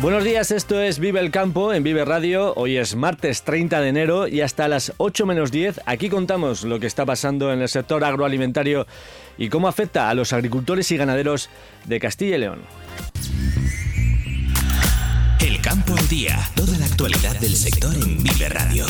Buenos días, esto es Vive el Campo en Vive Radio. Hoy es martes 30 de enero y hasta las 8 menos 10 aquí contamos lo que está pasando en el sector agroalimentario y cómo afecta a los agricultores y ganaderos de Castilla y León. El Campo al Día, toda la actualidad del sector en Vive Radio.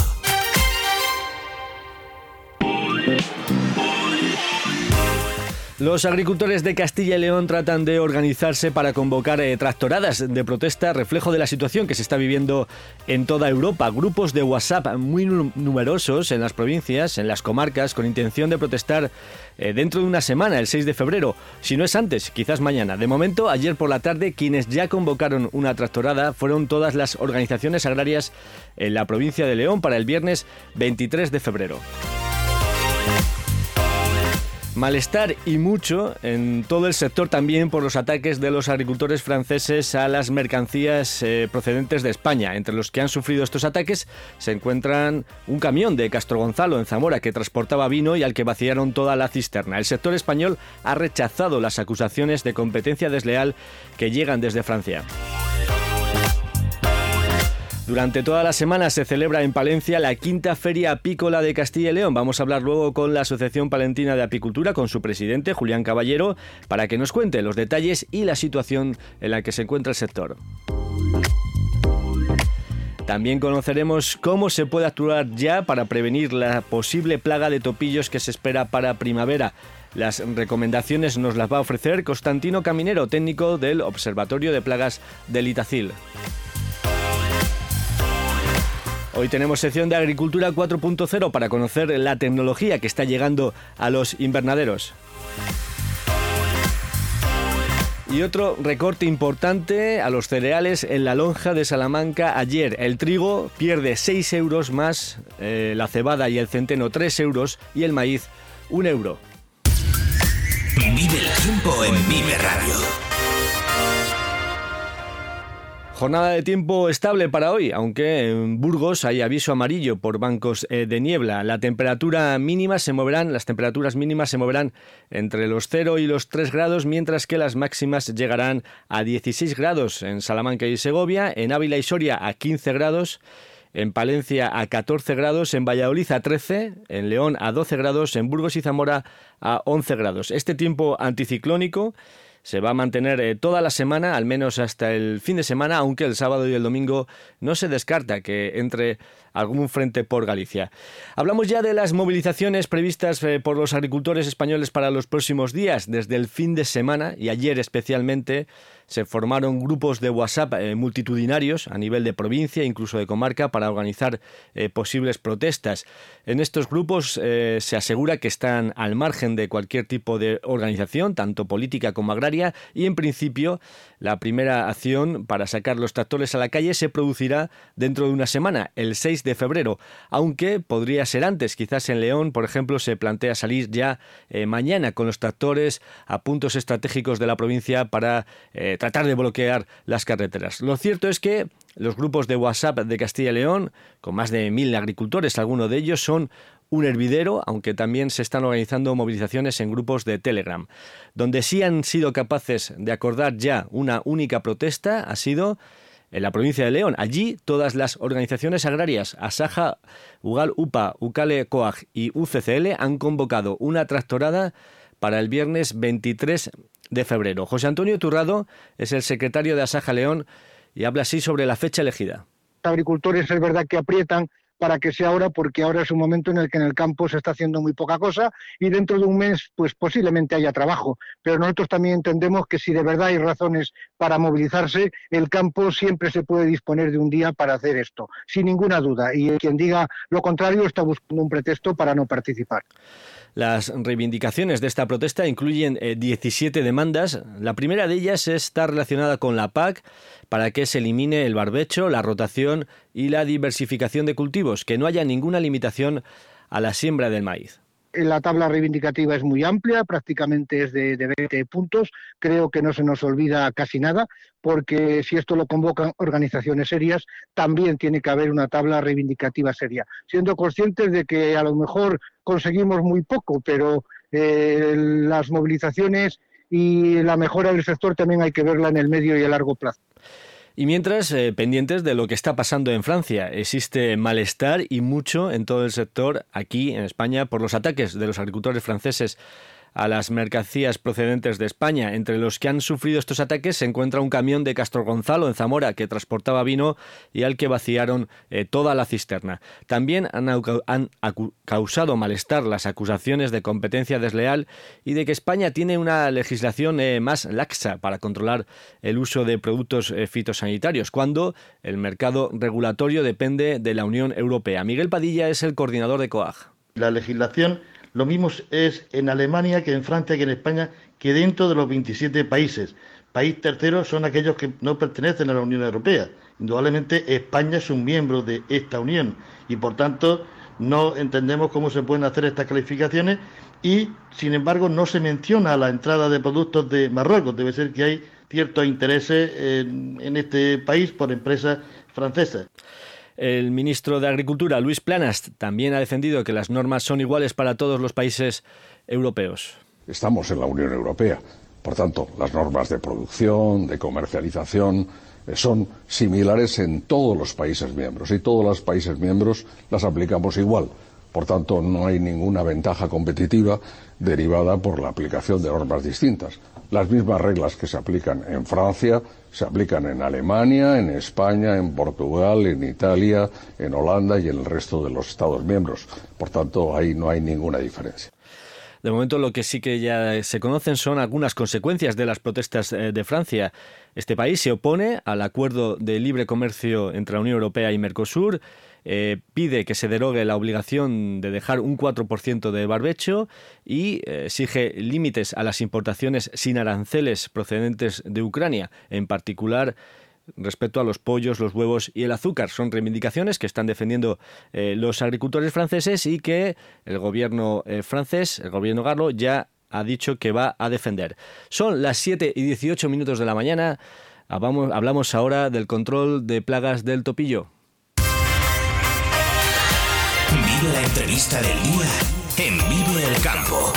Los agricultores de Castilla y León tratan de organizarse para convocar eh, tractoradas de protesta, reflejo de la situación que se está viviendo en toda Europa. Grupos de WhatsApp muy numerosos en las provincias, en las comarcas, con intención de protestar eh, dentro de una semana, el 6 de febrero. Si no es antes, quizás mañana. De momento, ayer por la tarde, quienes ya convocaron una tractorada fueron todas las organizaciones agrarias en la provincia de León para el viernes 23 de febrero. Malestar y mucho en todo el sector también por los ataques de los agricultores franceses a las mercancías eh, procedentes de España. Entre los que han sufrido estos ataques se encuentran un camión de Castro Gonzalo en Zamora que transportaba vino y al que vaciaron toda la cisterna. El sector español ha rechazado las acusaciones de competencia desleal que llegan desde Francia. Durante toda la semana se celebra en Palencia la quinta Feria Apícola de Castilla y León. Vamos a hablar luego con la Asociación Palentina de Apicultura, con su presidente, Julián Caballero, para que nos cuente los detalles y la situación en la que se encuentra el sector. También conoceremos cómo se puede actuar ya para prevenir la posible plaga de topillos que se espera para primavera. Las recomendaciones nos las va a ofrecer Constantino Caminero, técnico del Observatorio de Plagas del Itacil. Hoy tenemos sección de Agricultura 4.0 para conocer la tecnología que está llegando a los invernaderos. Y otro recorte importante a los cereales en la lonja de Salamanca ayer. El trigo pierde 6 euros más, eh, la cebada y el centeno 3 euros y el maíz 1 euro. Vive el tiempo en Vive Radio. Jornada de tiempo estable para hoy, aunque en Burgos hay aviso amarillo por bancos eh, de niebla. La temperatura mínima se moverán, las temperaturas mínimas se moverán entre los 0 y los 3 grados, mientras que las máximas llegarán a 16 grados en Salamanca y Segovia, en Ávila y Soria a 15 grados. En Palencia a 14 grados, en Valladolid a 13, en León a 12 grados, en Burgos y Zamora a 11 grados. Este tiempo anticiclónico se va a mantener eh, toda la semana, al menos hasta el fin de semana, aunque el sábado y el domingo no se descarta que entre algún frente por Galicia. Hablamos ya de las movilizaciones previstas eh, por los agricultores españoles para los próximos días, desde el fin de semana y ayer especialmente se formaron grupos de WhatsApp eh, multitudinarios a nivel de provincia, incluso de comarca, para organizar eh, posibles protestas. En estos grupos eh, se asegura que están al margen de cualquier tipo de organización, tanto política como agraria, y en principio la primera acción para sacar los tractores a la calle se producirá dentro de una semana, el 6 de febrero, aunque podría ser antes. Quizás en León, por ejemplo, se plantea salir ya mañana con los tractores a puntos estratégicos de la provincia para tratar de bloquear las carreteras. Lo cierto es que los grupos de WhatsApp de Castilla y León, con más de mil agricultores, algunos de ellos son un hervidero, aunque también se están organizando movilizaciones en grupos de Telegram. Donde sí han sido capaces de acordar ya una única protesta ha sido en la provincia de León. Allí todas las organizaciones agrarias, Asaja, Ugal UPA, Ucale Coag y UCCL han convocado una tractorada para el viernes 23 de febrero. José Antonio Turrado es el secretario de Asaja León y habla así sobre la fecha elegida. Los agricultores es verdad que aprietan para que sea ahora, porque ahora es un momento en el que en el campo se está haciendo muy poca cosa y dentro de un mes, pues posiblemente haya trabajo. Pero nosotros también entendemos que si de verdad hay razones para movilizarse, el campo siempre se puede disponer de un día para hacer esto, sin ninguna duda. Y quien diga lo contrario está buscando un pretexto para no participar. Las reivindicaciones de esta protesta incluyen 17 eh, demandas. La primera de ellas está relacionada con la PAC para que se elimine el barbecho, la rotación y la diversificación de cultivos, que no haya ninguna limitación a la siembra del maíz. La tabla reivindicativa es muy amplia, prácticamente es de, 20 puntos. Creo que no se nos olvida casi nada, porque si esto lo convocan organizaciones serias, también tiene que haber una tabla reivindicativa seria, siendo conscientes de que a lo mejor conseguimos muy poco, pero eh, las movilizaciones y la mejora del sector también hay que verla en el medio y el largo plazo. Y mientras, eh, pendientes de lo que está pasando en Francia, existe malestar y mucho en todo el sector aquí en España por los ataques de los agricultores franceses a las mercancías procedentes de España. Entre los que han sufrido estos ataques se encuentra un camión de Castro Gonzalo en Zamora que transportaba vino y al que vaciaron eh, toda la cisterna. También han, causado malestar las acusaciones de competencia desleal y de que España tiene una legislación eh, más laxa para controlar el uso de productos eh, fitosanitarios, cuando el mercado regulatorio depende de la Unión Europea. Miguel Padilla es el coordinador de COAG. La legislación lo mismo es en Alemania que en Francia que en España, que dentro de los 27 países. País tercero son aquellos que no pertenecen a la Unión Europea. Indudablemente España es un miembro de esta Unión y por tanto no entendemos cómo se pueden hacer estas calificaciones y sin embargo no se menciona la entrada de productos de Marruecos. Debe ser que hay ciertos intereses en, en este país por empresas francesas. El ministro de Agricultura, Luis Planas, también ha defendido que las normas son iguales para todos los países europeos. Estamos en la Unión Europea. Por tanto, las normas de producción, de comercialización, eh, son similares en todos los países miembros y todos los países miembros las aplicamos igual. Por tanto, no hay ninguna ventaja competitiva derivada por la aplicación de normas distintas. Las mismas reglas que se aplican en Francia se aplican en Alemania, en España, en Portugal, en Italia, en Holanda y en el resto de los Estados miembros. Por tanto, ahí no hay ninguna diferencia. De momento lo que sí que ya se conocen son algunas consecuencias de las protestas eh, de Francia. Este país se opone al acuerdo de libre comercio entre la Unión Europea y Mercosur eh, pide que se derogue la obligación de dejar un 4% de barbecho y eh, exige límites a las importaciones sin aranceles procedentes de Ucrania, en particular respecto a los pollos, los huevos y el azúcar. Son reivindicaciones que están defendiendo eh, los agricultores franceses y que el gobierno francés, el gobierno Garlo, ya ha dicho que va a defender. Son las 7 y 18 minutos de la mañana. hablamos ahora del control de plagas del topillo. Vive la entrevista del día en Vive el Campo.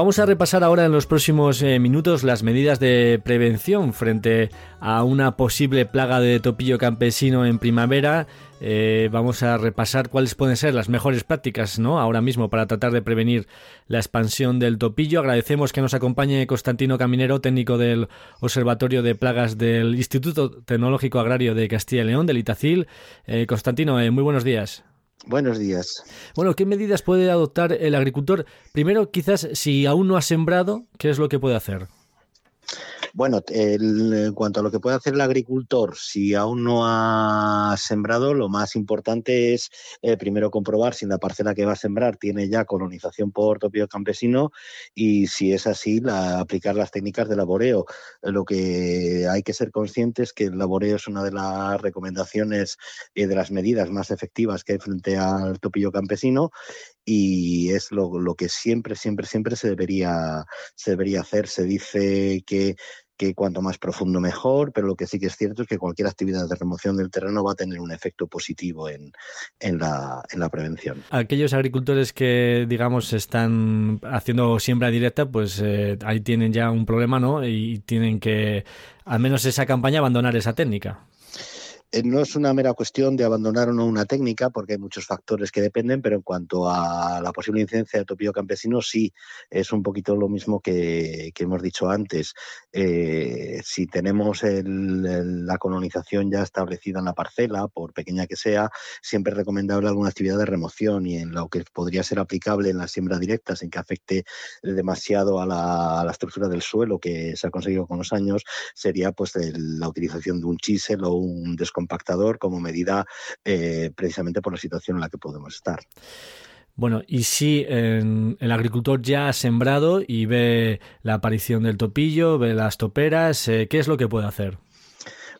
Vamos a repasar ahora en los próximos eh, minutos las medidas de prevención frente a una posible plaga de topillo campesino en primavera. Eh, vamos a repasar cuáles pueden ser las mejores prácticas ¿no? ahora mismo para tratar de prevenir la expansión del topillo. Agradecemos que nos acompañe Constantino Caminero, técnico del Observatorio de Plagas del Instituto Tecnológico Agrario de Castilla y León, del Itacil. Eh, Constantino, muy buenos días. Buenos días. Bueno, ¿qué medidas puede adoptar el agricultor? Primero, quizás si aún no ha sembrado, ¿qué es lo que puede hacer? Bueno, en cuanto a lo que puede hacer el agricultor, si aún no ha sembrado, lo más importante es eh, primero comprobar si la parcela que va a sembrar tiene ya colonización por topio campesino y si es así, aplicar las técnicas de laboreo. Lo que hay que ser conscientes es que el laboreo es una de las recomendaciones y de las medidas más efectivas que hay frente al topillo campesino y es lo, que siempre, siempre, siempre se debería, se debería hacer. Se dice que que cuanto más profundo mejor, pero lo que sí que es cierto es que cualquier actividad de remoción del terreno va a tener un efecto positivo en, en, la, en la prevención. Aquellos agricultores que, digamos, están haciendo siembra directa, pues eh, ahí tienen ya un problema, ¿no? Y tienen que, al menos esa campaña, abandonar esa técnica. Eh, no es una mera cuestión de abandonar o no una técnica, porque hay muchos factores que dependen, pero en cuanto a la posible incidencia de topillo campesino, sí, es un poquito lo mismo que, hemos dicho antes. Eh, si tenemos la colonización ya establecida en la parcela, por pequeña que sea, siempre es recomendable alguna actividad de remoción y en lo que podría ser aplicable en la siembra directa, sin que afecte demasiado a la, estructura del suelo que se ha conseguido con los años, sería pues la utilización de un chisel o un descompositor compactador como medida eh, precisamente por la situación en la que podemos estar. Bueno, y si el agricultor ya ha sembrado y ve la aparición del topillo, ve las toperas, eh, ¿qué es lo que puede hacer?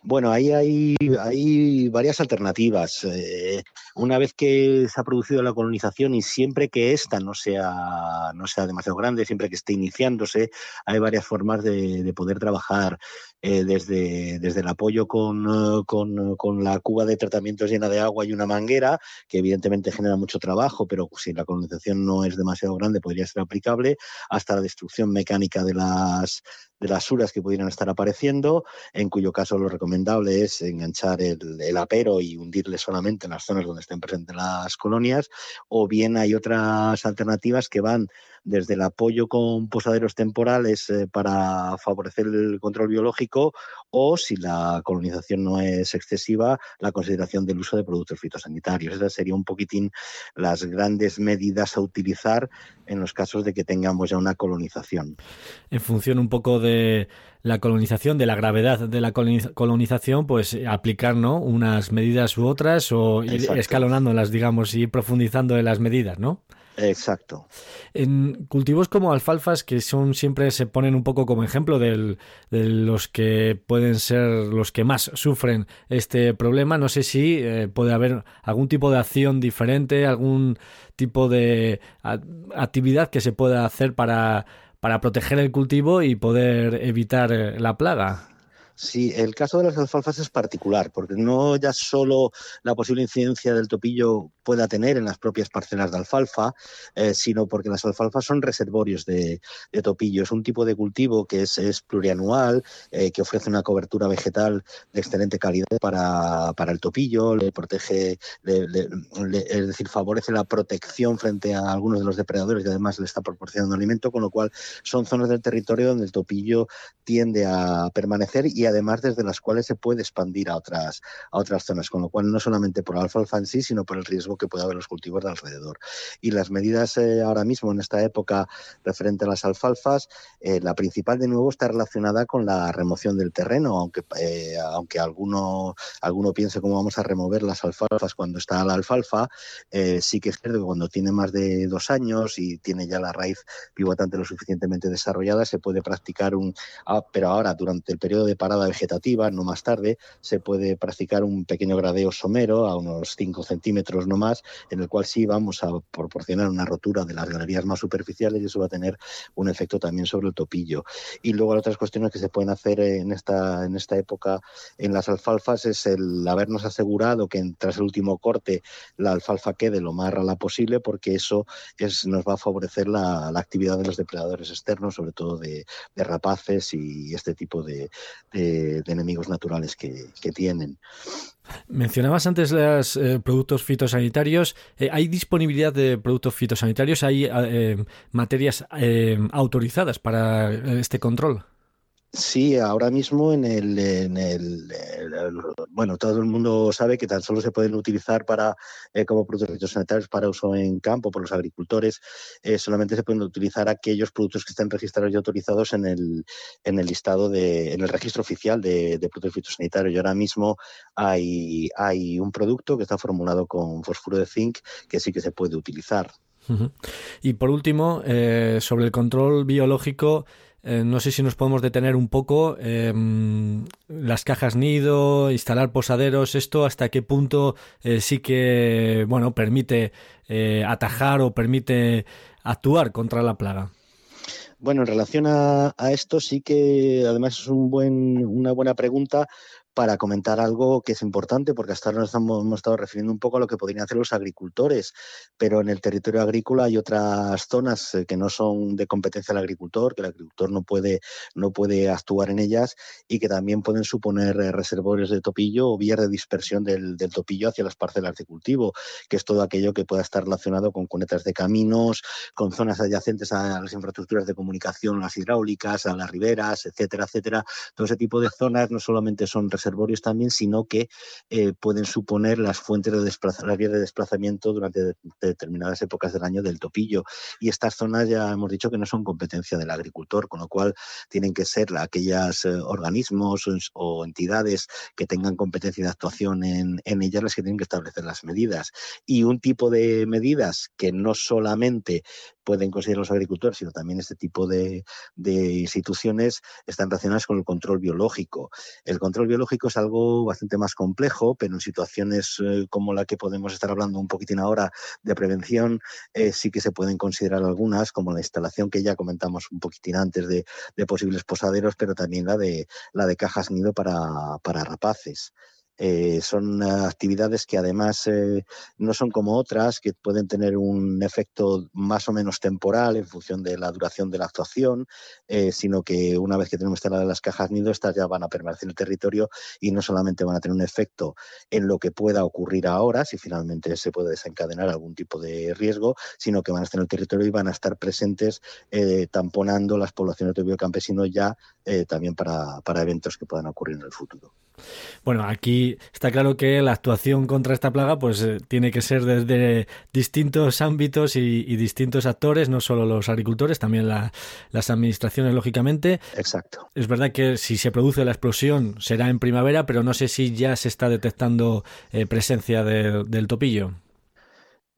Bueno, ahí hay, hay varias alternativas. Eh, una vez que se ha producido la colonización y siempre que ésta no sea, no sea demasiado grande, siempre que esté iniciándose, hay varias formas de, poder trabajar. Eh, desde, desde el apoyo con, con, con, la cuba de tratamiento llena de agua y una manguera, que evidentemente genera mucho trabajo, pero si la colonización no es demasiado grande podría ser aplicable, hasta la destrucción mecánica de las, de las suras que pudieran estar apareciendo, en cuyo caso lo recomendable es enganchar el, apero y hundirle solamente en las zonas donde estén presentes las colonias, o bien hay otras alternativas que van desde el apoyo con posaderos temporales eh, para favorecer el control biológico o, si la colonización no es excesiva, la consideración del uso de productos fitosanitarios. Esas serían un poquitín las grandes medidas a utilizar en los casos de que tengamos ya una colonización. En función un poco de la colonización, de la gravedad de la colonización, pues aplicar ¿no? unas medidas u otras o ir escalonándolas, digamos, y ir profundizando en las medidas, ¿no? Exacto. En cultivos como alfalfas, que son siempre se ponen un poco como ejemplo de los que pueden ser los que más sufren este problema, no sé si eh, puede haber algún tipo de acción diferente, algún tipo de actividad que se pueda hacer para, para proteger el cultivo y poder evitar eh, la plaga. Sí, el caso de las alfalfas es particular, porque no ya solo la posible incidencia del topillo pueda tener en las propias parcelas de alfalfa, eh, sino porque las alfalfas son reservorios de, topillo. Es un tipo de cultivo que es, plurianual, eh, que ofrece una cobertura vegetal de excelente calidad para, el topillo, le protege, es decir, favorece la protección frente a algunos de los depredadores y además le está proporcionando alimento, con lo cual son zonas del territorio donde el topillo tiende a permanecer y además desde las cuales se puede expandir a otras, a otras zonas, con lo cual no solamente por alfalfa en sí, sino por el riesgo que puede haber los cultivos de alrededor. Y las medidas eh, ahora mismo en esta época referente a las alfalfas, eh, la principal de nuevo está relacionada con la remoción del terreno, aunque, eh, aunque alguno, alguno piense cómo vamos a remover las alfalfas cuando está la alfalfa, sí que es cierto que cuando tiene más de dos años y tiene ya la raíz pivotante lo suficientemente desarrollada, se puede practicar un, ah, pero ahora durante el periodo de parada vegetativa, no más tarde, se puede practicar un pequeño gradeo somero a unos 5 centímetros no más, en el cual sí vamos a proporcionar una rotura de las galerías más superficiales y eso va a tener un efecto también sobre el topillo. Y luego otras cuestiones que se pueden hacer en esta, en esta época en las alfalfas es el habernos asegurado que tras el último corte la alfalfa quede lo más rala posible porque eso es, nos va a favorecer la, actividad de los depredadores externos, sobre todo de, rapaces y este tipo de, enemigos naturales que, tienen. Mencionabas antes los eh, productos fitosanitarios. Eh, ¿Hay disponibilidad de productos fitosanitarios? ¿Hay eh, materias autorizadas para este control? Sí, ahora mismo en el, en el, bueno, todo el mundo sabe que tan solo se pueden utilizar para eh, como productos fitosanitarios para uso en campo por los agricultores. Eh, solamente se pueden utilizar aquellos productos que estén registrados y autorizados en el, en el listado de, en el registro oficial de, productos fitosanitarios. Y ahora mismo hay, hay un producto que está formulado con fósforo de zinc que sí que se puede utilizar. Y por último, eh, sobre el control biológico. Eh, no sé si nos podemos detener un poco. Em, las cajas nido, instalar posaderos, esto hasta qué punto eh, sí que bueno permite eh, atajar o permite actuar contra la plaga. Bueno, en relación a, a, esto sí que además es un buen, una buena pregunta para comentar algo que es importante, porque hasta ahora nos hemos estado refiriendo un poco a lo que podrían hacer los agricultores, pero en el territorio agrícola hay otras zonas eh, que no son de competencia del agricultor, que el agricultor no puede, no puede actuar en ellas y que también pueden suponer eh, reservorios de topillo o vías de dispersión del, del topillo hacia las parcelas de cultivo, que es todo aquello que pueda estar relacionado con cunetas de caminos, con zonas adyacentes a las infraestructuras de comunicación, las hidráulicas, a las riberas, etcétera, etcétera. Todo ese tipo de zonas no solamente son reservorios también, sino que eh, pueden suponer las fuentes de desplazamiento, las vías de desplazamiento durante de, determinadas épocas del año del topillo. Y estas zonas ya hemos dicho que no son competencia del agricultor, con lo cual tienen que ser aquellos eh, organismos o, entidades que tengan competencia de actuación en ellas las que tienen que establecer las medidas. Y un tipo de medidas que no solamente pueden considerar los agricultores, sino también este tipo de, de, instituciones están relacionadas con el control biológico. El control biológico es algo bastante más complejo, pero en situaciones eh, como la que podemos estar hablando un poquitín ahora de prevención, eh, sí que se pueden considerar algunas, como la instalación que ya comentamos un poquitín antes de, de posibles posaderos, pero también la de, la de cajas nido para, para rapaces. Eh, son actividades que además eh, no son como otras que pueden tener un efecto más o menos temporal en función de la duración de la actuación, eh, sino que una vez que tenemos instaladas las cajas nido, estas ya van a permanecer en el territorio y no solamente van a tener un efecto en lo que pueda ocurrir ahora, si finalmente se puede desencadenar algún tipo de riesgo, sino que van a estar en el territorio y van a estar presentes tamponando las poblaciones de biocampesinos ya también para, para eventos que puedan ocurrir en el futuro. Bueno, aquí está claro que la actuación contra esta plaga pues eh, tiene que ser desde distintos ámbitos y, y distintos actores, no solo los agricultores, también la, las administraciones, lógicamente. Exacto. Es verdad que si se produce la explosión será en primavera, pero no sé si ya se está detectando eh, presencia de, del topillo.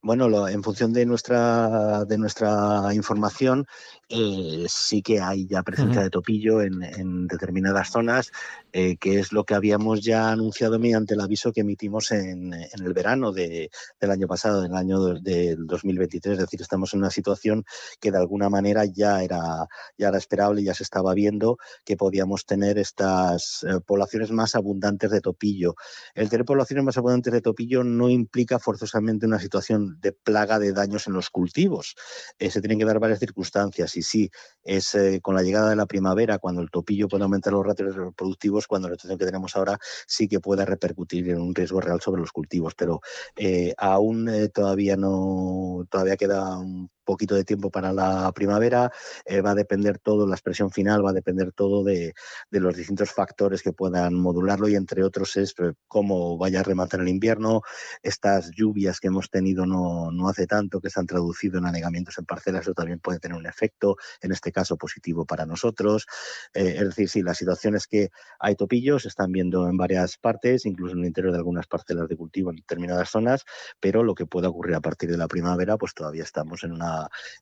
Bueno, lo, en función de nuestra, de nuestra información, eh, sí que hay ya presencia uh -huh. de topillo en, en determinadas zonas, eh, que es lo que habíamos ya anunciado mediante el aviso que emitimos en, en el verano de, del año pasado, en el año del de 2023. Es decir, estamos en una situación que de alguna manera ya era, ya era esperable, ya se estaba viendo que podíamos tener estas eh, poblaciones más abundantes de topillo. El tener poblaciones más abundantes de topillo no implica forzosamente una situación de plaga de daños en los cultivos. Eh, se tienen que dar varias circunstancias y sí, es eh, con la llegada de la primavera, cuando el topillo puede aumentar los ratios reproductivos, cuando la situación que tenemos ahora sí que puede repercutir en un riesgo real sobre los cultivos, pero eh, aún eh, todavía no, todavía queda un poquito de tiempo para la primavera, eh, va a depender todo, la expresión final va a depender todo de, los distintos factores que puedan modularlo y entre otros es eh, cómo vaya a rematar el invierno, estas lluvias que hemos tenido no, no hace tanto, que se han traducido en anegamientos en parcelas, eso también puede tener un efecto, en este caso positivo para nosotros. Eh, es decir, sí, la situación es que hay topillos, se están viendo en varias partes, incluso en el interior de algunas parcelas de cultivo en determinadas zonas, pero lo que pueda ocurrir a partir de la primavera, pues todavía estamos en una,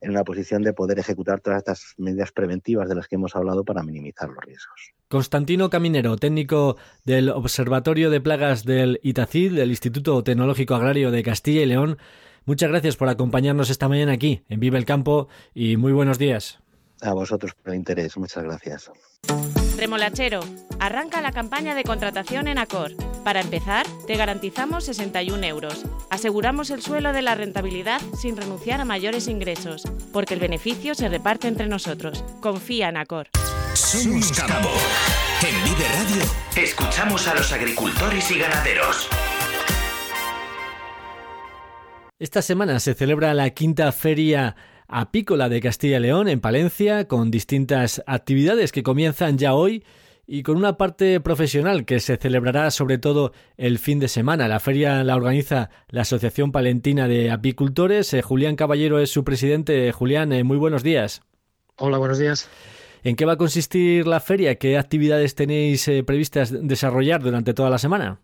en una posición de poder ejecutar todas estas medidas preventivas de las que hemos hablado para minimizar los riesgos. Constantino Caminero, técnico del Observatorio de Plagas del ITACID, del Instituto Tecnológico Agrario de Castilla y León, muchas gracias por acompañarnos esta mañana aquí en Vive el Campo y muy buenos días. A vosotros por el interés, muchas gracias. Remolachero, arranca la campaña de contratación en Acor. Para empezar, te garantizamos 61 euros. Aseguramos el suelo de la rentabilidad sin renunciar a mayores ingresos, porque el beneficio se reparte entre nosotros. Confía en Acor. Somos Campo. En Vive Radio, escuchamos a los agricultores y ganaderos. Esta semana se celebra la quinta feria apícola de Castilla y León en Palencia, con distintas actividades que comienzan ya hoy y con una parte profesional que se celebrará sobre todo el fin de semana. La feria la organiza la Asociación Palentina de Apicultores. Eh, Julián Caballero es su presidente. Julián, eh, muy buenos días. Hola, buenos días. ¿En qué va a consistir la feria? ¿Qué actividades tenéis eh, previstas desarrollar durante toda la semana?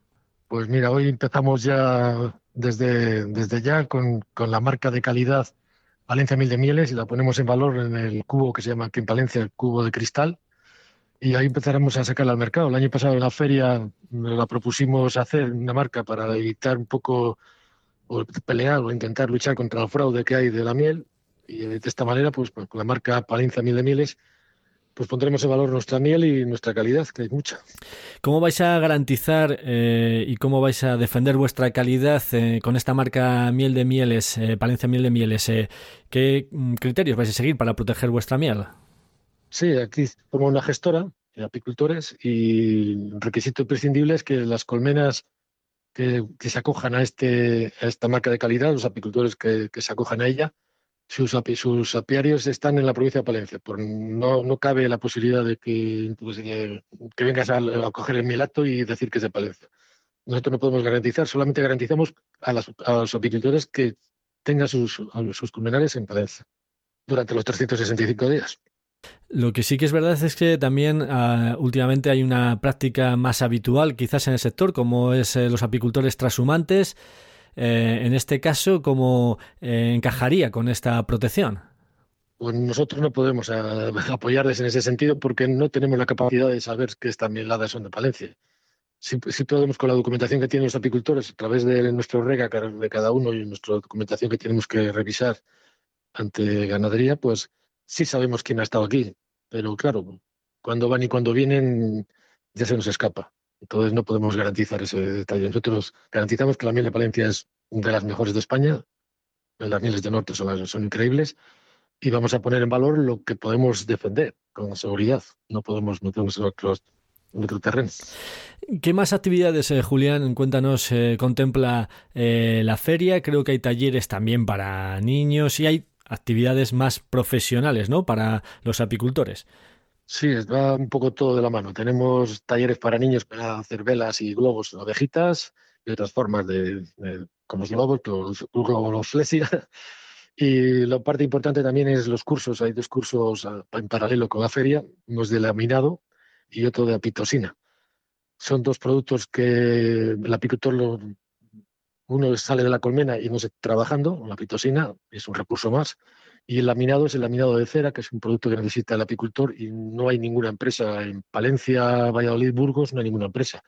Pues mira, hoy empezamos ya desde, desde ya con, con la marca de calidad Valencia Mil de Mieles y la ponemos en valor en el cubo que se llama aquí en Palencia el cubo de cristal y ahí empezaremos a sacarla al mercado. El año pasado en la feria la propusimos hacer una marca para evitar un poco o pelear o intentar luchar contra el fraude que hay de la miel Y de esta manera, pues con la marca Palencia Miel de Mieles, pues pondremos en valor nuestra miel y nuestra calidad, que hay mucha. ¿Cómo vais a garantizar eh, y cómo vais a defender vuestra calidad eh, con esta marca Miel de Mieles, eh, Palencia Miel de Mieles? ¿Qué mm, criterios vais a seguir para proteger vuestra miel? Sí, aquí como una gestora de apicultores y un requisito imprescindible es que las colmenas que, se acojan a, este, a esta marca de calidad, los apicultores que se acojan a ella, sus, sus, apiarios están en la provincia de Palencia. Por, no, no cabe la posibilidad de que, pues, que, vengas a, coger el mielato y decir que es de Palencia. Nosotros no podemos garantizar, solamente garantizamos a, los apicultores que tengan sus, sus culminares en Palencia durante los 365 días. Lo que sí que es verdad es que también ah, últimamente hay una práctica más habitual quizás en el sector, como es eh, los apicultores transhumantes, eh, en este caso, ¿cómo eh, encajaría con esta protección? Pues nosotros no podemos eh, apoyarles en ese sentido porque no tenemos la capacidad de saber que estas mieladas son de Palencia. Si, podemos, con la documentación que tienen los apicultores, a través de nuestro rega de cada uno y nuestra documentación que tenemos que revisar ante ganadería, pues sí sabemos quién ha estado aquí. Pero claro, cuando van y cuando vienen ya se nos escapa. Entonces no podemos garantizar ese detalle. Nosotros garantizamos que la miel de Palencia es de las mejores de España. Las mieles de norte son, son increíbles y vamos a poner en valor lo que podemos defender con seguridad. No podemos meternos en otros terrenos. ¿Qué más actividades, eh, Julián? Cuéntanos, eh, contempla eh, la feria. Creo que hay talleres también para niños y hay actividades más profesionales, ¿no? Para los apicultores. Sí, va un poco todo de la mano. Tenemos talleres para niños para hacer velas y globos, ovejitas y otras formas de, como los globos, los globoflesia. Y la parte importante también es los cursos. Hay dos cursos ah, en paralelo con la feria, uno es de laminado y otro de apitosina. Son dos productos que el apicultor, lo, uno sale de la colmena y no se trabajando, la apitosina es un recurso más, y el laminado es el laminado de cera, que es un producto que necesita el apicultor y no hay ninguna empresa en Palencia, Valladolid, Burgos, no hay ninguna empresa.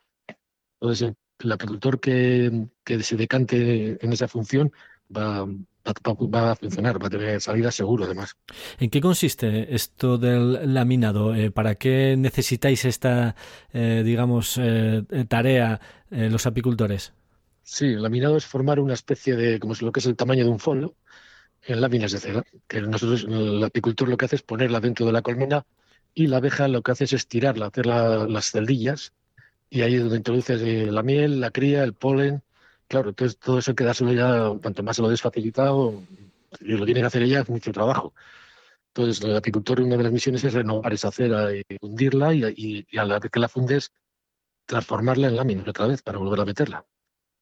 Entonces, el apicultor que, se decante en esa función va, va, a funcionar, va a tener salida seguro además. ¿En qué consiste esto del laminado? Eh, ¿Para qué necesitáis esta, eh, digamos, eh, tarea los apicultores? Sí, el laminado es formar una especie de, como es lo que es el tamaño de un fondo, en láminas de cera, que nosotros, el apicultor lo que hace es ponerla dentro de la colmena y la abeja lo que hace es estirarla, hacer las celdillas y ahí es donde introduce eh, la miel, la cría, el polen. Claro, entonces todo eso queda solo ya, cuanto más se lo desfacilitado, y lo tiene que hacer ella, es mucho trabajo. Entonces, el apicultor, una de las misiones es renovar esa cera y fundirla y, y a la vez que la fundes, transformarla en láminas otra vez para volver a meterla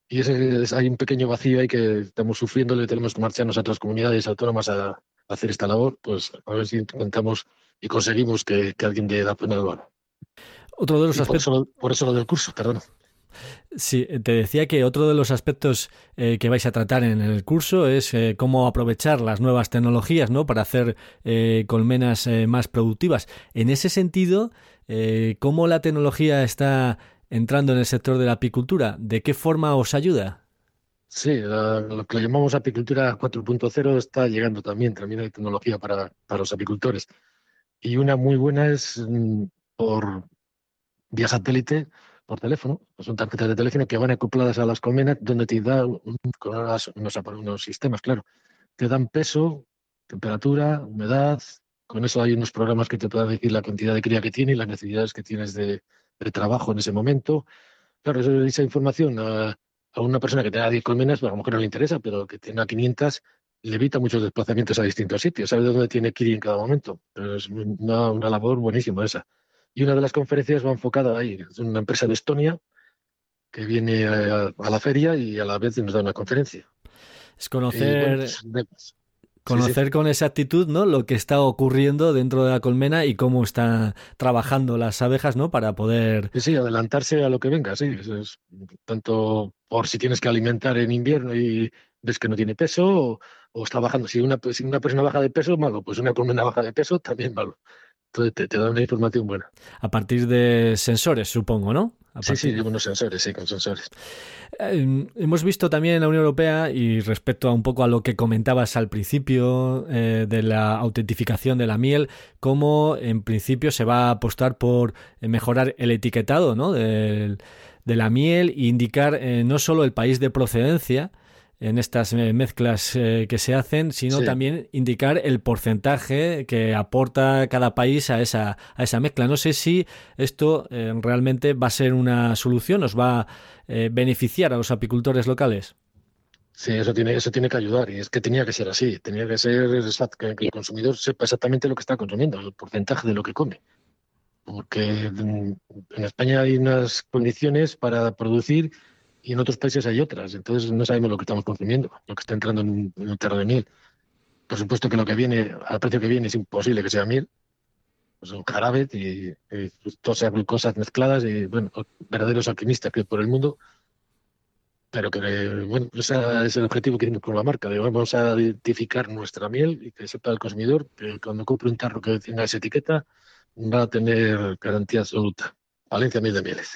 y ese, hay un pequeño vacío ahí que estamos sufriendo, le tenemos que marcharnos a otras comunidades autónomas a, hacer esta labor, pues a ver si intentamos y conseguimos que, alguien dé la pena de Otro de los aspectos. Por eso, lo del curso, perdón. Sí, te decía que otro de los aspectos eh, que vais a tratar en el curso es eh, cómo aprovechar las nuevas tecnologías ¿no? para hacer eh, colmenas más productivas. En ese sentido, ¿cómo la tecnología está entrando en el sector de la apicultura. ¿De qué forma os ayuda? Sí, lo que llamamos apicultura 4.0 está llegando también, también hay tecnología para, para los apicultores. Y una muy buena es mm, por vía satélite, por teléfono, son tarjetas de teléfono que van acopladas a las colmenas, donde te da con unos, unos sistemas, claro, te dan peso, temperatura, humedad, con eso hay unos programas que te puedan decir la cantidad de cría que tiene y las necesidades que tienes de, de trabajo en ese momento. Claro, esa información a, una persona que tenga 10 colmenas, pues a lo mejor no le interesa, pero que tenga 500 le evita muchos desplazamientos a distintos sitios, sabe dónde tiene que ir en cada momento. es una, una, labor buenísima esa. Y una de las conferencias va enfocada ahí, es una empresa de Estonia que viene a, la feria y a la vez nos da una conferencia. Es conocer... Pues, Conocer con exactitud ¿no? lo que está ocurriendo dentro de la colmena y cómo están trabajando las abejas ¿no? para poder... Sí, adelantarse a lo que venga, sí. Es, tanto por si tienes que alimentar en invierno y ves que no tiene peso o, está bajando. Si una, si una persona baja de peso, malo. Pues una colmena baja de peso, también malo. Entonces te, te da una información buena. A partir de sensores, supongo, ¿no? Sí, sí, unos sensores, sí, con sensores. Eh, hemos visto también en la Unión Europea, y respecto a un poco a lo que comentabas al principio eh, de la autentificación de la miel, cómo en principio se va a apostar por mejorar el etiquetado ¿no? de, de la miel e indicar no solo el país de procedencia, en estas eh, mezclas eh, que se hacen, sino también indicar el porcentaje que aporta cada país a esa, a esa mezcla. No sé si esto eh, realmente va a ser una solución, nos va a beneficiar a los apicultores locales. Sí, eso tiene, eso tiene que ayudar y es que tenía que ser así, tenía que ser que, el consumidor sepa exactamente lo que está consumiendo, el porcentaje de lo que come. Porque en España hay unas condiciones para producir y en otros países hay otras. Entonces no sabemos lo que estamos consumiendo, lo que está entrando en, un terreno de miel. Por supuesto que lo que viene, al precio que viene, es imposible que sea miel. Pues son jarabes y, y esas glucosas mezcladas y, bueno, verdaderos alquimistas que por el mundo. Pero que, bueno, ese es el objetivo que tiene con la marca. De, vamos a identificar nuestra miel y que sepa el consumidor que cuando compre un tarro que tenga esa etiqueta va a tener garantía absoluta. Valencia Miel de Mieles.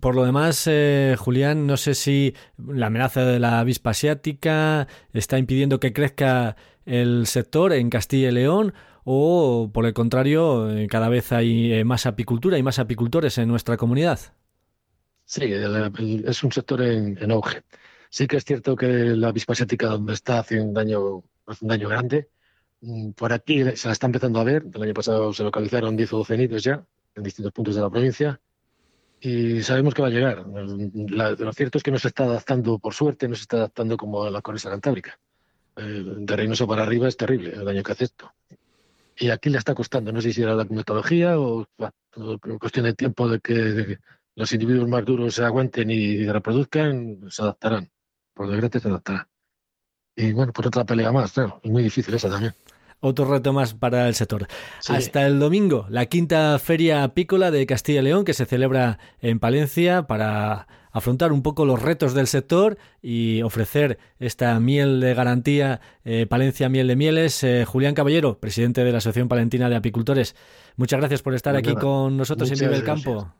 Por lo demás, eh, Julián, no sé si la amenaza de la avispa asiática está impidiendo que crezca el sector en Castilla y León o, por el contrario, eh, cada vez hay eh, más apicultura y más apicultores en nuestra comunidad. Sí, es un sector en, auge. Sí que es cierto que la avispa asiática donde está hace un daño, un daño grande. Mm, por aquí se la está empezando a ver. El año pasado se localizaron 10 o 12 nidos ya en distintos puntos de la provincia y sabemos que va a llegar. lo cierto es que no se está adaptando, por suerte, no se está adaptando como a la cornisa cantábrica. de Reynoso para arriba es terrible el daño que hace esto. Y aquí le está costando, no sé si era la metodología o cuestión de tiempo de que, los individuos más duros se aguanten y reproduzcan, se adaptarán. Por desgracia se adaptarán. Y bueno, por otra pelea más, claro, es muy difícil esa también otro reto más para el sector. Hasta el domingo, la quinta feria apícola de Castilla y León que se celebra en Palencia para afrontar un poco los retos del sector y ofrecer esta miel de garantía eh, Palencia Miel de Mieles. Eh, Julián Caballero, presidente de la Asociación Palentina de Apicultores, muchas gracias por estar aquí con nosotros en Vive el Campo.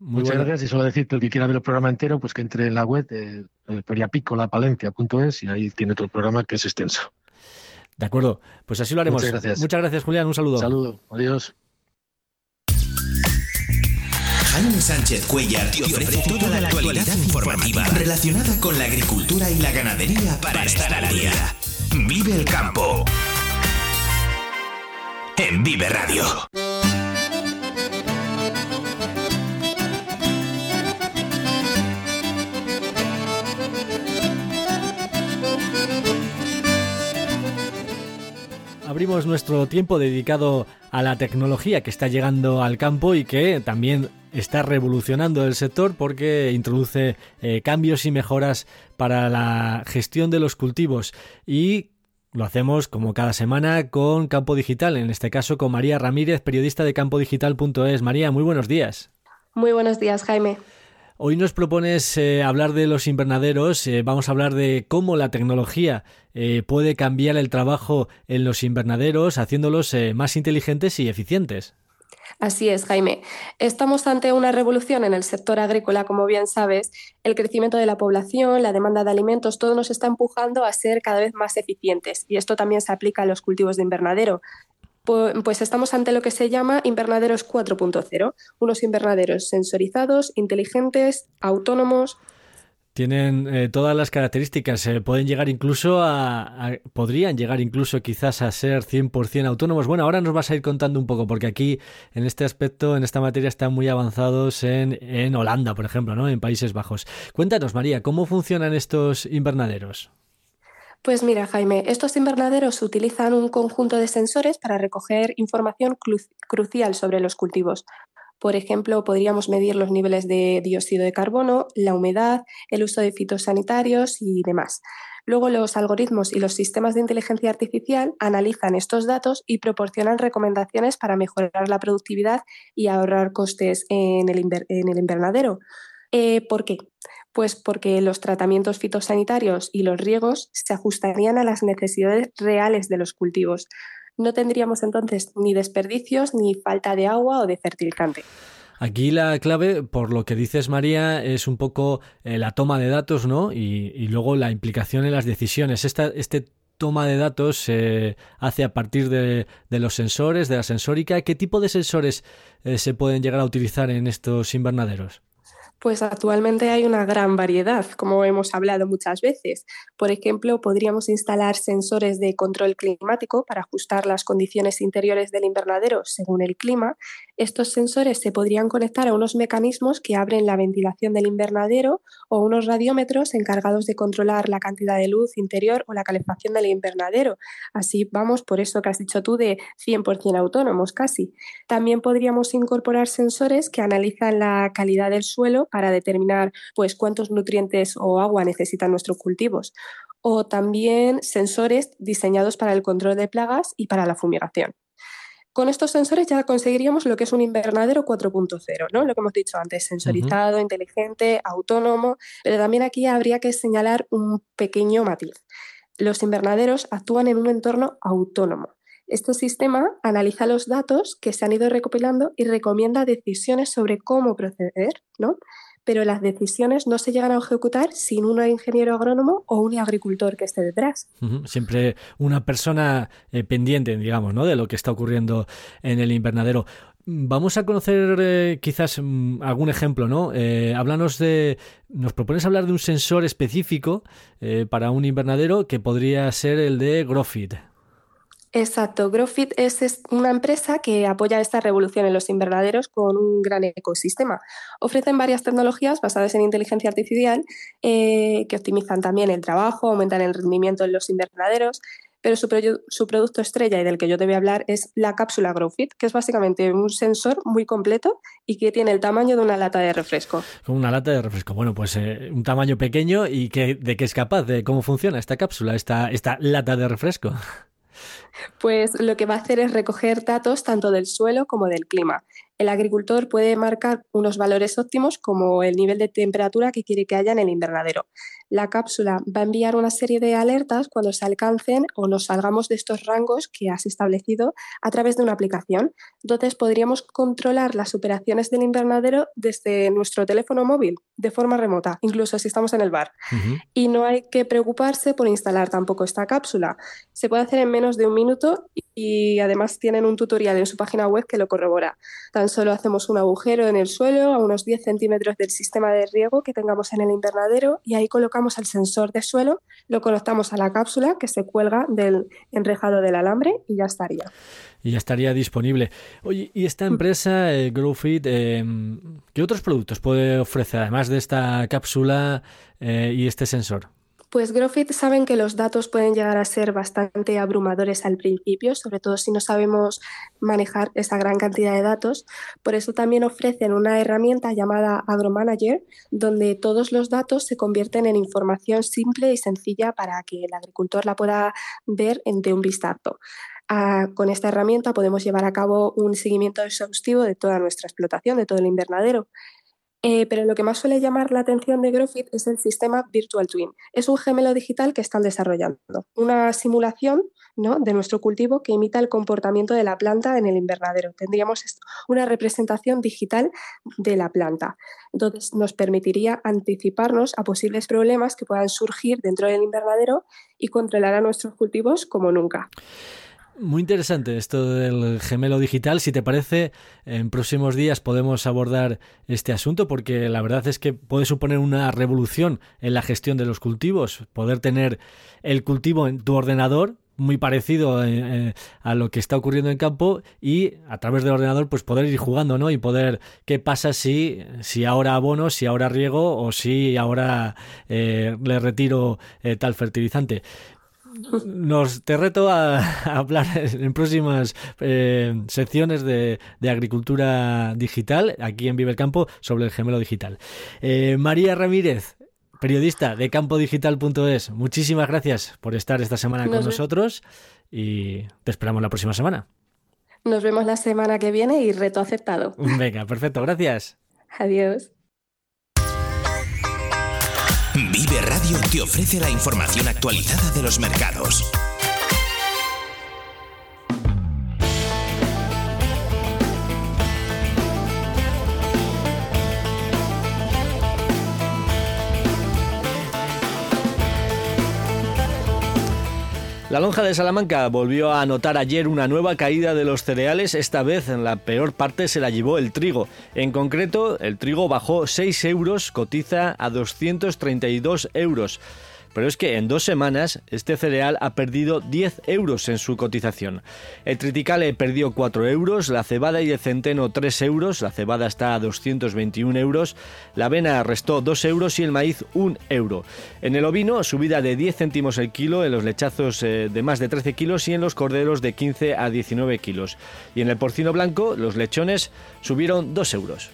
Muchas gracias y solo decirte el que quiera ver el programa entero, pues que entre en la web de feriapícolapalencia.es y ahí tiene todo el programa que es extenso. De acuerdo, pues así lo haremos. Muchas gracias. Muchas gracias, Julián. Un saludo. saludo. Adiós. Jaime Sánchez Cuellar te ofrece toda la actualidad informativa relacionada con la agricultura y la ganadería para estar al día. Vive el campo. En Vive Radio. Abrimos nuestro tiempo dedicado a la tecnología que está llegando al campo y que también está revolucionando el sector porque introduce eh, cambios y mejoras para la gestión de los cultivos y lo hacemos como cada semana con Campo Digital, en este caso con María Ramírez, periodista de campodigital.es. María, muy buenos días. Muy buenos días, Jaime. Hoy nos propones eh, hablar de los invernaderos, eh, vamos a hablar de cómo la tecnología eh, puede cambiar el trabajo en los invernaderos, haciéndolos más inteligentes y eficientes. Así es, Jaime. Estamos ante una revolución en el sector agrícola, como bien sabes. El crecimiento de la población, la demanda de alimentos, todo nos está empujando a ser cada vez más eficientes. Y esto también se aplica a los cultivos de invernadero pues estamos ante lo que se llama invernaderos 4.0, unos invernaderos sensorizados, inteligentes, autónomos. Tienen eh, todas las características, eh, pueden llegar incluso a, podrían llegar incluso quizás a ser 100% autónomos. Bueno, ahora nos vas a ir contando un poco, porque aquí en este aspecto, en esta materia, están muy avanzados en, en Holanda, por ejemplo, ¿no? en Países Bajos. Cuéntanos, María, ¿cómo funcionan estos invernaderos? Pues mira, Jaime, estos invernaderos utilizan un conjunto de sensores para recoger información crucial sobre los cultivos. Por ejemplo, podríamos medir los niveles de dióxido de carbono, la humedad, el uso de fitosanitarios y demás. Luego los algoritmos y los sistemas de inteligencia artificial analizan estos datos y proporcionan recomendaciones para mejorar la productividad y ahorrar costes en el, invernadero. Eh, ¿Por qué? Pues porque los tratamientos fitosanitarios y los riegos se ajustarían a las necesidades reales de los cultivos. No tendríamos entonces ni desperdicios ni falta de agua o de fertilizante. Aquí la clave, por lo que dices María, es un poco eh, la toma de datos, ¿no? Y, luego la implicación en las decisiones. Esta, este toma de datos se hace a partir de, los sensores, de la sensórica. ¿Qué tipo de sensores eh, se pueden llegar a utilizar en estos invernaderos? Pues actualmente hay una gran variedad, como hemos hablado muchas veces. Por ejemplo, podríamos instalar sensores de control climático para ajustar las condiciones interiores del invernadero según el clima. Estos sensores se podrían conectar a unos mecanismos que abren la ventilación del invernadero o unos radiómetros encargados de controlar la cantidad de luz interior o la calefacción del invernadero. Así vamos por eso que has dicho tú de 100% autónomos casi. También podríamos incorporar sensores que analizan la calidad del suelo para determinar pues, cuántos nutrientes o agua necesitan nuestros cultivos. O también sensores diseñados para el control de plagas y para la fumigación. Con estos sensores ya conseguiríamos lo que es un invernadero 4.0, ¿no? Lo que hemos dicho antes, sensorizado, inteligente, autónomo, pero también aquí habría que señalar un pequeño matiz. Los invernaderos actúan en un entorno autónomo. Este sistema analiza los datos que se han ido recopilando y recomienda decisiones sobre cómo proceder, ¿no? Pero las decisiones no se llegan a ejecutar sin un ingeniero agrónomo o un agricultor que esté detrás. Siempre una persona eh, pendiente, digamos, ¿no? de lo que está ocurriendo en el invernadero. Vamos a conocer eh, quizás mm, algún ejemplo, ¿no? Eh, háblanos de. Nos propones hablar de un sensor específico para un invernadero que podría ser el de Grofit. Exacto, Growfit es, una empresa que apoya esta revolución en los invernaderos con un gran ecosistema. Ofrecen varias tecnologías basadas en inteligencia artificial eh, que optimizan también el trabajo, aumentan el rendimiento en los invernaderos, pero su, producto estrella y del que yo te voy a hablar es la cápsula Growfit, que es básicamente un sensor muy completo y que tiene el tamaño de una lata de refresco. Una lata de refresco. Bueno, pues eh, un tamaño pequeño y que, de qué es capaz, de cómo funciona esta cápsula, esta, esta lata de refresco. Pues lo que va a hacer es recoger datos tanto del suelo como del clima el agricultor puede marcar unos valores óptimos como el nivel de temperatura que quiere que haya en el invernadero. La cápsula va a enviar una serie de alertas cuando se alcancen o nos salgamos de estos rangos que has establecido a través de una aplicación. Entonces podríamos controlar las operaciones del invernadero desde nuestro teléfono móvil de forma remota, incluso si estamos en el bar. Y no hay que preocuparse por instalar tampoco esta cápsula. Se puede hacer en menos de un minuto y además tienen un tutorial en su página web que lo corrobora. Tan solo hacemos un agujero en el suelo a unos 10 centímetros del sistema de riego que tengamos en el invernadero y ahí colocamos el sensor de suelo, lo conectamos a la cápsula que se cuelga del enrejado del alambre y ya estaría. Y ya estaría disponible. Oye, y esta empresa, eh, Growfit, eh, ¿qué otros productos puede ofrecer además de esta cápsula eh, y este sensor? Pues Growfit saben que los datos pueden llegar a ser bastante abrumadores al principio, sobre todo si no sabemos manejar esa gran cantidad de datos. Por eso también ofrecen una herramienta llamada AgroManager, donde todos los datos se convierten en información simple y sencilla para que el agricultor la pueda ver de un vistazo. Ah, con esta herramienta podemos llevar a cabo un seguimiento exhaustivo de toda nuestra explotación, de todo el invernadero. Eh, pero lo que más suele llamar la atención de Growfit es el sistema Virtual Twin. Es un gemelo digital que están desarrollando, una simulación ¿no? de nuestro cultivo que imita el comportamiento de la planta en el invernadero. Tendríamos una representación digital de la planta. Entonces nos permitiría anticiparnos a posibles problemas que puedan surgir dentro del invernadero y controlar a nuestros cultivos como nunca. Muy interesante esto del gemelo digital. Si te parece, en próximos días podemos abordar este asunto porque la verdad es que puede suponer una revolución en la gestión de los cultivos. Poder tener el cultivo en tu ordenador muy parecido eh, eh, a lo que está ocurriendo en campo y a través del ordenador pues poder ir jugando, ¿no? Y poder qué pasa si si ahora abono, si ahora riego o si ahora eh, le retiro tal fertilizante nos te reto a, hablar en próximas eh, secciones de, agricultura digital aquí en Vive el Campo sobre el gemelo digital. Eh, María Ramírez, periodista de campodigital.es, muchísimas gracias por estar esta semana con nosotros y te esperamos la próxima semana. Nos vemos la semana que viene y reto aceptado. Venga, perfecto, gracias. Adiós. Vive Radio te ofrece la información actualizada de los mercados. La lonja de Salamanca volvió a anotar ayer una nueva caída de los cereales, esta vez en la peor parte se la llevó el trigo. En concreto, el trigo bajó 6 euros, cotiza a 232 euros pero es que en dos semanas este cereal ha perdido 10 euros en su cotización. El triticale perdió 4 euros, la cebada y el centeno 3 euros, la cebada está a 221 euros, la avena restó 2 euros y el maíz 1 euro. En el ovino, subida de 10 céntimos el kilo, en los lechazos eh, de más de 13 kilos y en los corderos de 15 a 19 kilos. Y en el porcino blanco, los lechones subieron 2 euros.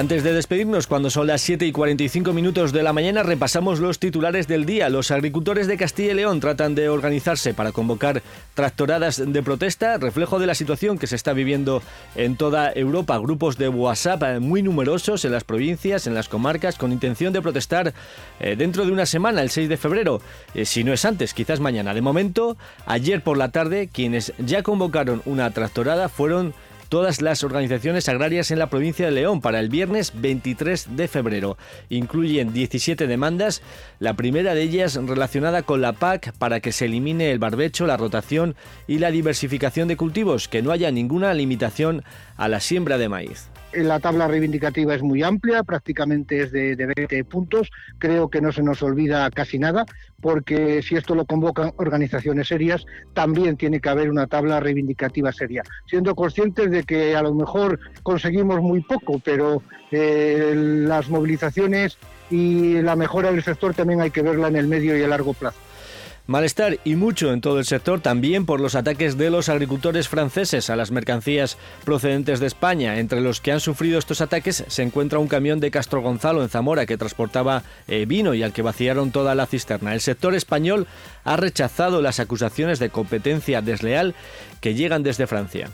Antes de despedirnos, cuando son las 7 y 45 minutos de la mañana, repasamos los titulares del día. Los agricultores de Castilla y León tratan de organizarse para convocar tractoradas de protesta, reflejo de la situación que se está viviendo en toda Europa. Grupos de WhatsApp muy numerosos en las provincias, en las comarcas, con intención de protestar eh, dentro de una semana, el 6 de febrero. Eh, si no es antes, quizás mañana. De momento, ayer por la tarde, quienes ya convocaron una tractorada fueron todas las organizaciones agrarias en la provincia de León para el viernes 23 de febrero. Incluyen 17 demandas, la primera de ellas relacionada con la PAC para que se elimine el barbecho, la rotación y la diversificación de cultivos, que no haya ninguna limitación a la siembra de maíz. La tabla reivindicativa es muy amplia, prácticamente es de, de 20 puntos. Creo que no se nos olvida casi nada, porque si esto lo convocan organizaciones serias, también tiene que haber una tabla reivindicativa seria, siendo conscientes de que a lo mejor conseguimos muy poco, pero eh, las movilizaciones y la mejora del sector también hay que verla en el medio y el largo plazo. Malestar y mucho en todo el sector también por los ataques de los agricultores franceses a las mercancías procedentes de España. Entre los que han sufrido estos ataques se encuentra un camión de Castro Gonzalo en Zamora que transportaba eh, vino y al que vaciaron toda la cisterna. El sector español ha rechazado las acusaciones de competencia desleal que llegan desde Francia.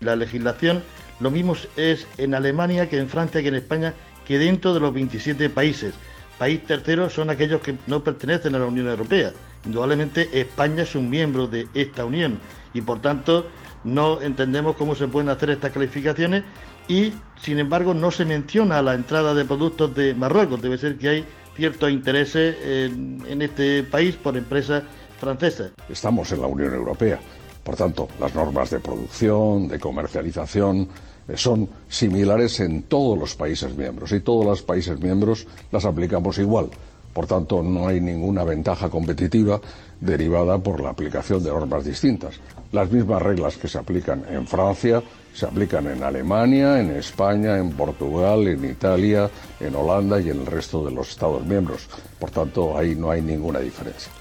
La legislación lo mismo es en Alemania que en Francia que en España que dentro de los 27 países país tercero son aquellos que no pertenecen a la Unión Europea. Indudablemente España es un miembro de esta Unión y por tanto no entendemos cómo se pueden hacer estas calificaciones y sin embargo no se menciona la entrada de productos de Marruecos. Debe ser que hay ciertos intereses en, en este país por empresas francesas. Estamos en la Unión Europea. Por tanto, las normas de producción, de comercialización, son similares en todos los países miembros y todos los países miembros las aplicamos igual. Por tanto, no hay ninguna ventaja competitiva derivada por la aplicación de normas distintas. Las mismas reglas que se aplican en Francia se aplican en Alemania, en España, en Portugal, en Italia, en Holanda y en el resto de los Estados miembros. Por tanto, ahí no hay ninguna diferencia.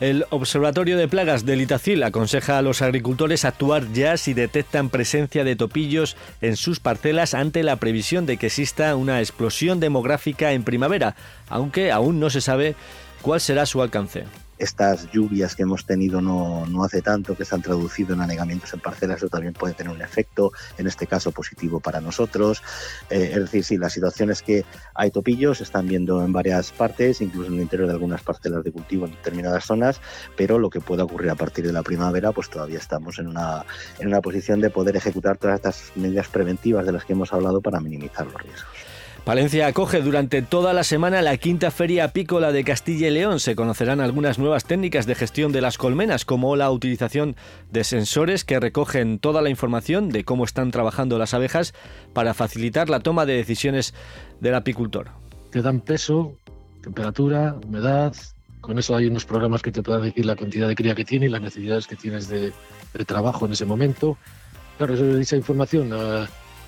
El Observatorio de Plagas del Itacil aconseja a los agricultores actuar ya si detectan presencia de topillos en sus parcelas ante la previsión de que exista una explosión demográfica en primavera, aunque aún no se sabe cuál será su alcance estas lluvias que hemos tenido no, no, hace tanto, que se han traducido en anegamientos en parcelas, eso también puede tener un efecto, en este caso positivo para nosotros. Eh, es decir, si la situación es que hay topillos, se están viendo en varias partes, incluso en el interior de algunas parcelas de cultivo en determinadas zonas, pero lo que pueda ocurrir a partir de la primavera, pues todavía estamos en una, en una posición de poder ejecutar todas estas medidas preventivas de las que hemos hablado para minimizar los riesgos. Palencia acoge durante toda la semana la quinta feria apícola de Castilla y León. Se conocerán algunas nuevas técnicas de gestión de las colmenas, como la utilización de sensores que recogen toda la información de cómo están trabajando las abejas para facilitar la toma de decisiones del apicultor. Te dan peso, temperatura, humedad. Con eso hay unos programas que te puedan decir la cantidad de cría que tiene y las necesidades que tienes de, trabajo en ese momento. Claro, esa información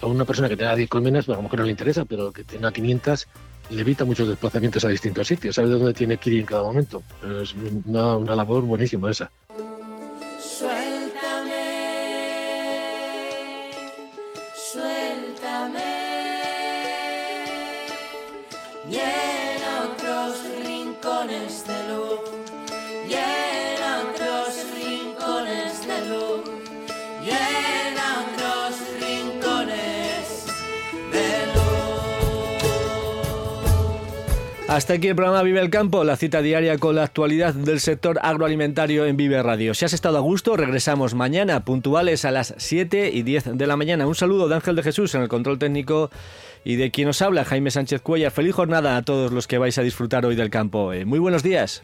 a una persona que tenga 10 colmenas, pues a lo mejor no le interesa, pero que tenga 500 le evita muchos desplazamientos a distintos sitios, sabe dónde tiene que ir en cada momento. Es una, una labor buenísima esa. Hasta aquí el programa Vive el Campo, la cita diaria con la actualidad del sector agroalimentario en Vive Radio. Si has estado a gusto, regresamos mañana puntuales a las 7 y 10 de la mañana. Un saludo de Ángel de Jesús en el control técnico y de quien os habla, Jaime Sánchez Cuellar. Feliz jornada a todos los que vais a disfrutar hoy del campo. Eh, muy buenos días.